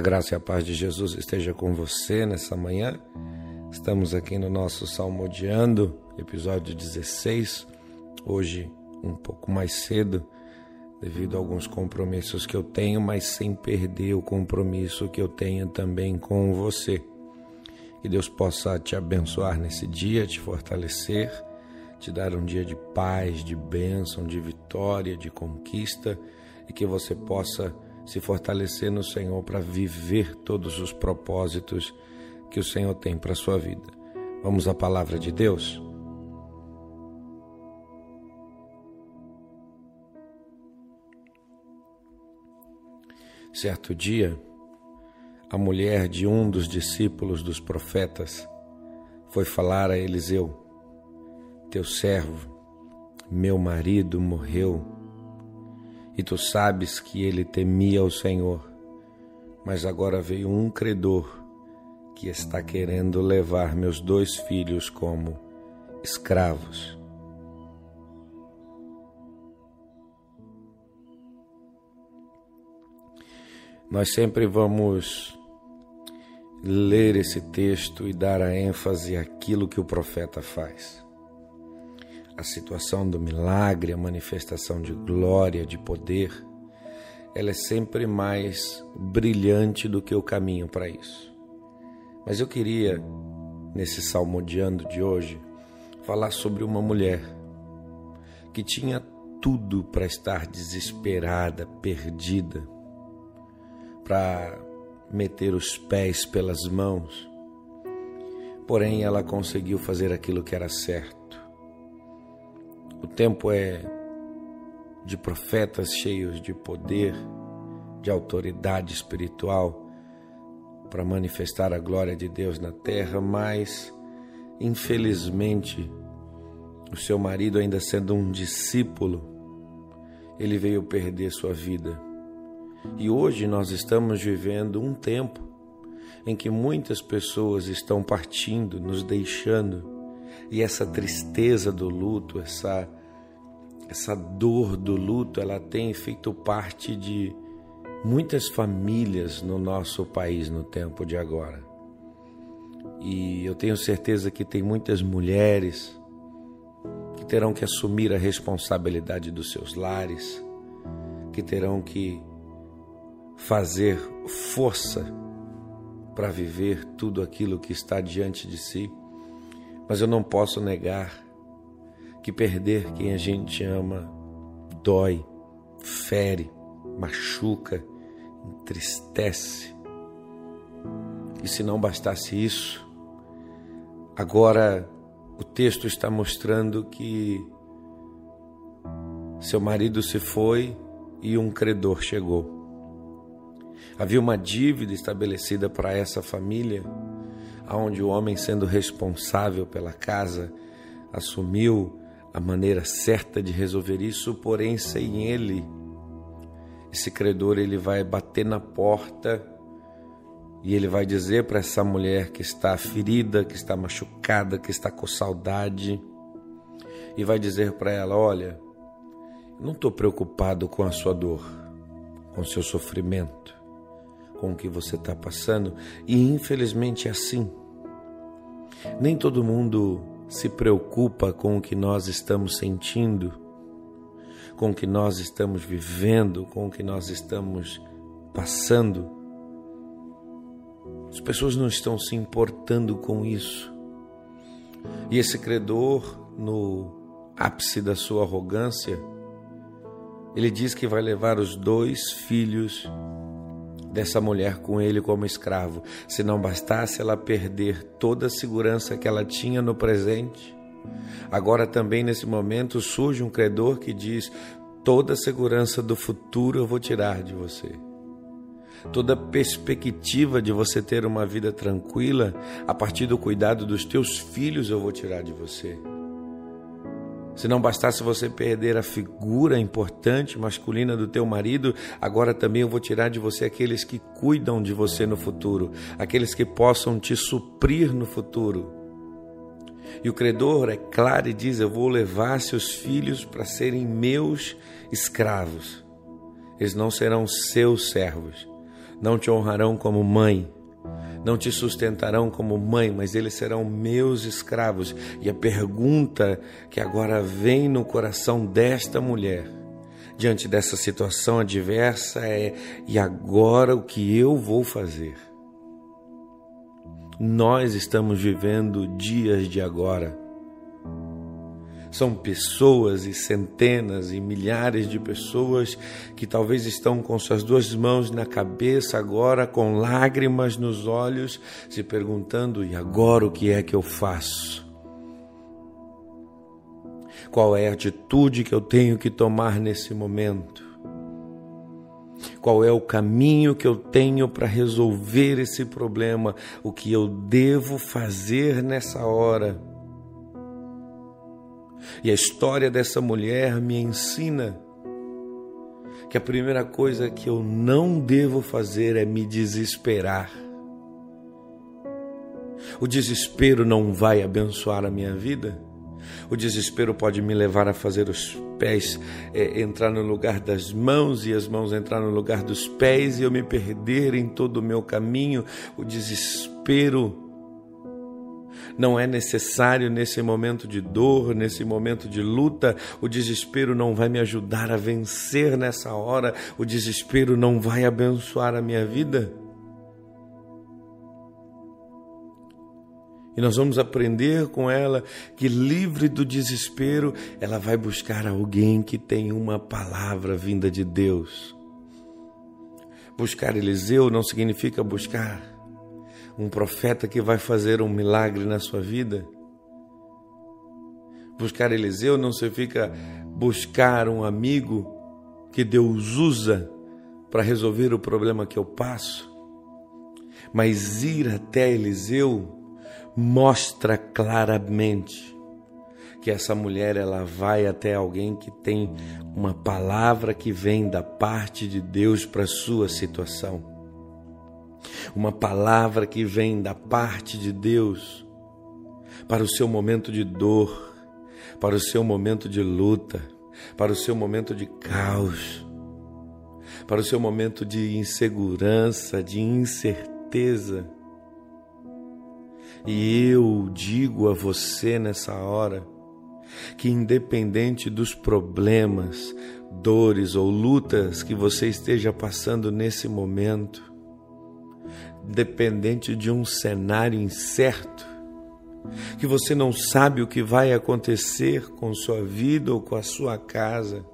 A graça e a paz de Jesus esteja com você nessa manhã. Estamos aqui no nosso Salmodiando, episódio 16. Hoje, um pouco mais cedo, devido a alguns compromissos que eu tenho, mas sem perder o compromisso que eu tenho também com você. Que Deus possa te abençoar nesse dia, te fortalecer, te dar um dia de paz, de bênção, de vitória, de conquista e que você possa se fortalecer no Senhor para viver todos os propósitos que o Senhor tem para a sua vida. Vamos à palavra de Deus? Certo dia, a mulher de um dos discípulos dos profetas foi falar a Eliseu: Teu servo, meu marido, morreu, e tu sabes que ele temia o Senhor, mas agora veio um credor que está querendo levar meus dois filhos como escravos. Nós sempre vamos ler esse texto e dar a ênfase àquilo que o profeta faz. A situação do milagre, a manifestação de glória, de poder, ela é sempre mais brilhante do que o caminho para isso. Mas eu queria, nesse salmodiando de hoje, falar sobre uma mulher que tinha tudo para estar desesperada, perdida, para meter os pés pelas mãos, porém ela conseguiu fazer aquilo que era certo. O tempo é de profetas cheios de poder, de autoridade espiritual para manifestar a glória de Deus na terra, mas infelizmente o seu marido, ainda sendo um discípulo, ele veio perder sua vida. E hoje nós estamos vivendo um tempo em que muitas pessoas estão partindo, nos deixando, e essa tristeza do luto, essa essa dor do luto, ela tem feito parte de muitas famílias no nosso país no tempo de agora. E eu tenho certeza que tem muitas mulheres que terão que assumir a responsabilidade dos seus lares, que terão que fazer força para viver tudo aquilo que está diante de si, mas eu não posso negar que perder quem a gente ama dói, fere, machuca, entristece. E se não bastasse isso, agora o texto está mostrando que seu marido se foi e um credor chegou. Havia uma dívida estabelecida para essa família, onde o homem, sendo responsável pela casa, assumiu a maneira certa de resolver isso, porém sem ele. Esse credor ele vai bater na porta e ele vai dizer para essa mulher que está ferida, que está machucada, que está com saudade, e vai dizer para ela: Olha, não estou preocupado com a sua dor, com o seu sofrimento com o que você está passando, e infelizmente é assim. Nem todo mundo se preocupa com o que nós estamos sentindo, com o que nós estamos vivendo, com o que nós estamos passando. As pessoas não estão se importando com isso. E esse credor, no ápice da sua arrogância, ele diz que vai levar os dois filhos dessa mulher com ele como escravo. Se não bastasse ela perder toda a segurança que ela tinha no presente, agora também nesse momento surge um credor que diz: toda a segurança do futuro eu vou tirar de você. Toda a perspectiva de você ter uma vida tranquila a partir do cuidado dos teus filhos eu vou tirar de você. Se não bastasse você perder a figura importante masculina do teu marido, agora também eu vou tirar de você aqueles que cuidam de você no futuro, aqueles que possam te suprir no futuro. E o credor é claro e diz: Eu vou levar seus filhos para serem meus escravos. Eles não serão seus servos. não te honrarão como mãe, não te sustentarão como mãe, mas eles serão meus escravos. E a pergunta que agora vem no coração desta mulher, diante dessa situação adversa, é: e agora o que eu vou fazer? Nós estamos vivendo dias de agora. São pessoas e centenas e milhares de pessoas que talvez estão com suas duas mãos na cabeça agora, com lágrimas nos olhos, se perguntando: e agora o que é que eu faço? Qual é a atitude que eu tenho que tomar nesse momento? Qual é o caminho que eu tenho para resolver esse problema? O que eu devo fazer nessa hora? E a história dessa mulher me ensina que a primeira coisa que eu não devo fazer é me desesperar. O desespero não vai abençoar a minha vida. O desespero pode me levar a fazer os pés é, entrar no lugar das mãos e as mãos entrar no lugar dos pés e eu me perder em todo o meu caminho. O desespero não é necessário nesse momento de dor, nesse momento de luta. O desespero não vai me ajudar a vencer nessa hora, o desespero não vai abençoar a minha vida. E nós vamos aprender com ela que, livre do desespero, ela vai buscar alguém que tem uma palavra vinda de Deus. Buscar Eliseu não significa buscar um profeta que vai fazer um milagre na sua vida. Buscar Eliseu não significa buscar um amigo que Deus usa para resolver o problema que eu passo, mas ir até Eliseu mostra claramente que essa mulher ela vai até alguém que tem uma palavra que vem da parte de Deus para sua situação uma palavra que vem da parte de Deus para o seu momento de dor, para o seu momento de luta, para o seu momento de caos, para o seu momento de insegurança, de incerteza. E eu digo a você nessa hora que, independente dos problemas, dores ou lutas que você esteja passando nesse momento, dependente de um cenário incerto, que você não sabe o que vai acontecer com sua vida ou com a sua casa.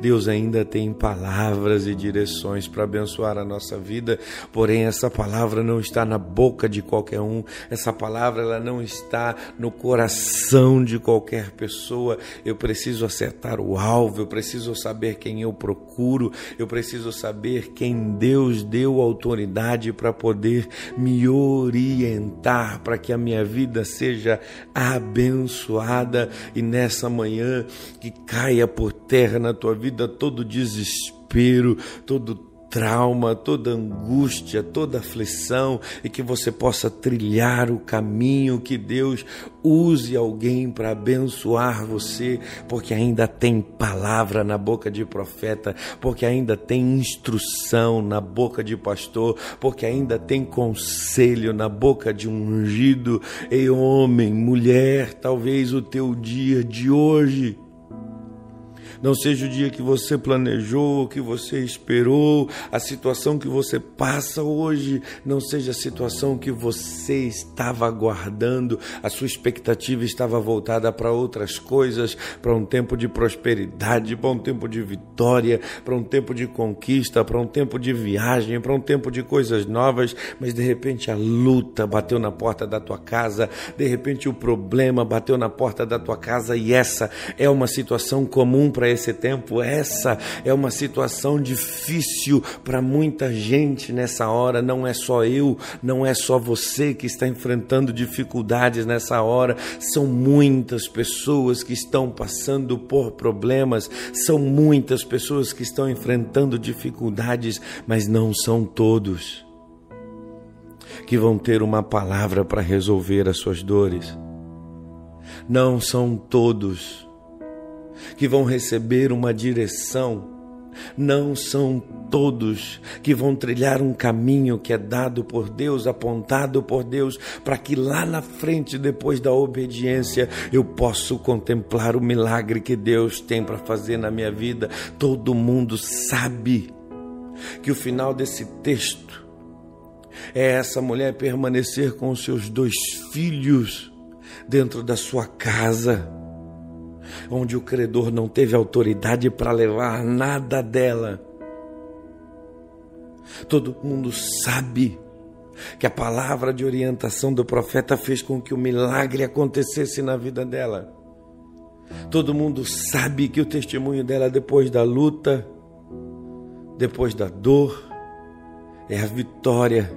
Deus ainda tem palavras e direções para abençoar a nossa vida, porém essa palavra não está na boca de qualquer um, essa palavra ela não está no coração de qualquer pessoa. Eu preciso acertar o alvo, eu preciso saber quem eu procuro, eu preciso saber quem Deus deu autoridade para poder me orientar para que a minha vida seja abençoada e nessa manhã que caia por terra na tua vida todo desespero, todo trauma, toda angústia, toda aflição e que você possa trilhar o caminho que Deus use alguém para abençoar você, porque ainda tem palavra na boca de profeta, porque ainda tem instrução na boca de pastor, porque ainda tem conselho na boca de um ungido. Ei, homem, mulher, talvez o teu dia de hoje não seja o dia que você planejou, que você esperou, a situação que você passa hoje, não seja a situação que você estava aguardando, a sua expectativa estava voltada para outras coisas, para um tempo de prosperidade, para um tempo de vitória, para um tempo de conquista, para um tempo de viagem, para um tempo de coisas novas, mas de repente a luta bateu na porta da tua casa, de repente o problema bateu na porta da tua casa. E essa é uma situação comum para para esse tempo. Essa é uma situação difícil para muita gente nessa hora. Não é só eu, não é só você que está enfrentando dificuldades nessa hora. São muitas pessoas que estão passando por problemas, são muitas pessoas que estão enfrentando dificuldades, mas não são todos que vão ter uma palavra para resolver as suas dores. Não são todos que vão receber uma direção Não são todos que vão trilhar um caminho que é dado por Deus, apontado por Deus, para que lá na frente, depois da obediência, eu possa contemplar o milagre que Deus tem para fazer na minha vida. Todo mundo sabe que o final desse texto é essa mulher permanecer com seus dois filhos dentro da sua casa onde o credor não teve autoridade para levar nada dela. Todo mundo sabe que a palavra de orientação do profeta fez com que o milagre acontecesse na vida dela. Todo mundo sabe que o testemunho dela depois da luta, depois da dor, é a vitória,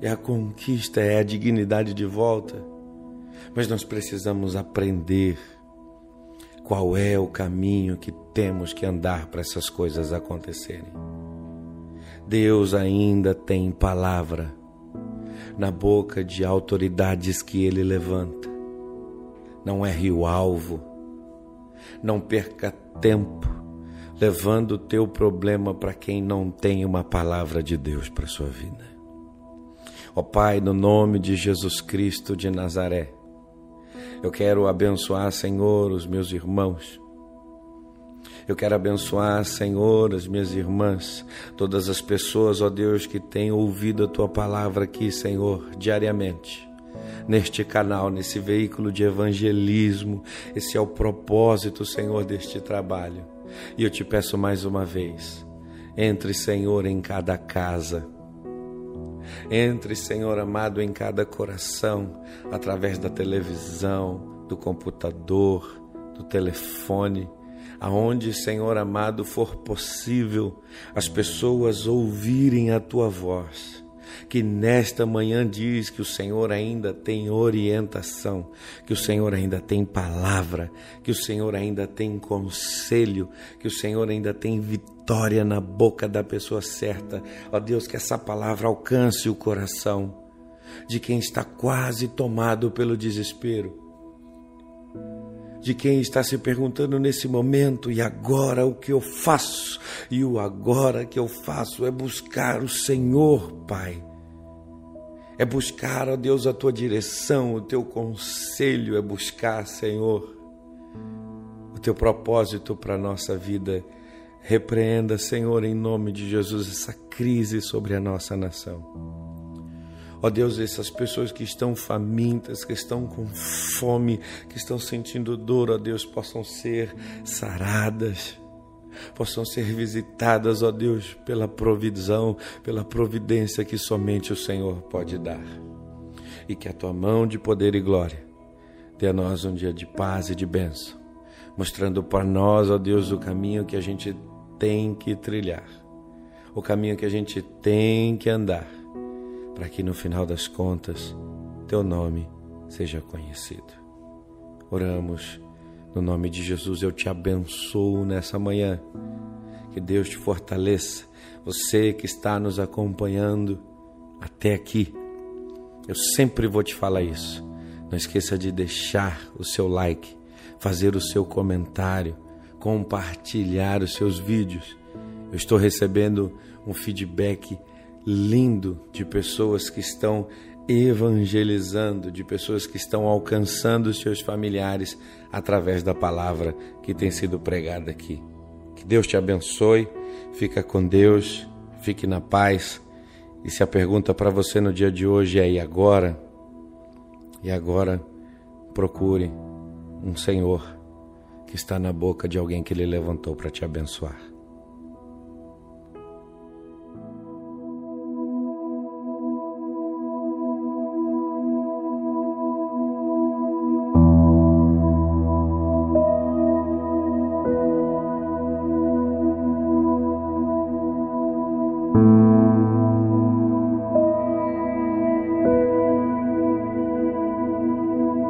é a conquista, é a dignidade de volta. Mas nós precisamos aprender qual é o caminho que temos que andar para essas coisas acontecerem. Deus ainda tem palavra na boca de autoridades que ele levanta. Não é rio alvo. Não perca tempo levando o teu problema para quem não tem uma palavra de Deus para sua vida. Ó Pai, no nome de Jesus Cristo de Nazaré, eu quero abençoar, Senhor, os meus irmãos. Eu quero abençoar, Senhor, as minhas irmãs, todas as pessoas, ó Deus, que têm ouvido a tua palavra aqui, Senhor, diariamente. Neste canal, nesse veículo de evangelismo, esse é o propósito, Senhor, deste trabalho. E eu te peço mais uma vez: entre, Senhor, em cada casa entre, Senhor amado, em cada coração, através da televisão, do computador, do telefone, aonde, Senhor amado, for possível as pessoas ouvirem a tua voz que nesta manhã diz que o Senhor ainda tem orientação, que o Senhor ainda tem palavra, que o Senhor ainda tem conselho, que o Senhor ainda tem vitória na boca da pessoa certa. Ó Deus, que essa palavra alcance o coração de quem está quase tomado pelo desespero de quem está se perguntando nesse momento, e agora o que eu faço? E o agora que eu faço é buscar o Senhor, Pai é buscar, ó Deus, a tua direção, o teu conselho, é buscar, Senhor, o teu propósito para a nossa vida. Repreenda, Senhor, em nome de Jesus, essa crise sobre a nossa nação. Ó Deus, essas pessoas que estão famintas, que estão com fome, que estão sentindo dor, ó Deus, possam ser saradas possam ser visitadas, ó Deus, pela provisão, pela providência que somente o Senhor pode dar. E que a tua mão de poder e glória dê a nós um dia de paz e de bênção, mostrando para nós, ó Deus, o caminho que a gente tem que trilhar, o caminho que a gente tem que andar, para que no final das contas teu nome seja conhecido. Oramos no nome de Jesus, eu te abençoo nessa manhã. Que Deus te fortaleça. Você que está nos acompanhando até aqui, eu sempre vou te falar isso. Não esqueça de deixar o seu like, fazer o seu comentário, compartilhar os seus vídeos. Eu estou recebendo um feedback lindo de pessoas que estão evangelizando, de pessoas que estão alcançando os seus familiares através da palavra que tem sido pregada aqui. Que Deus te abençoe, fica com Deus, fique na paz. E se a pergunta para você no dia de hoje é e agora? E agora procure um Senhor que está na boca de alguém que ele levantou para te abençoar.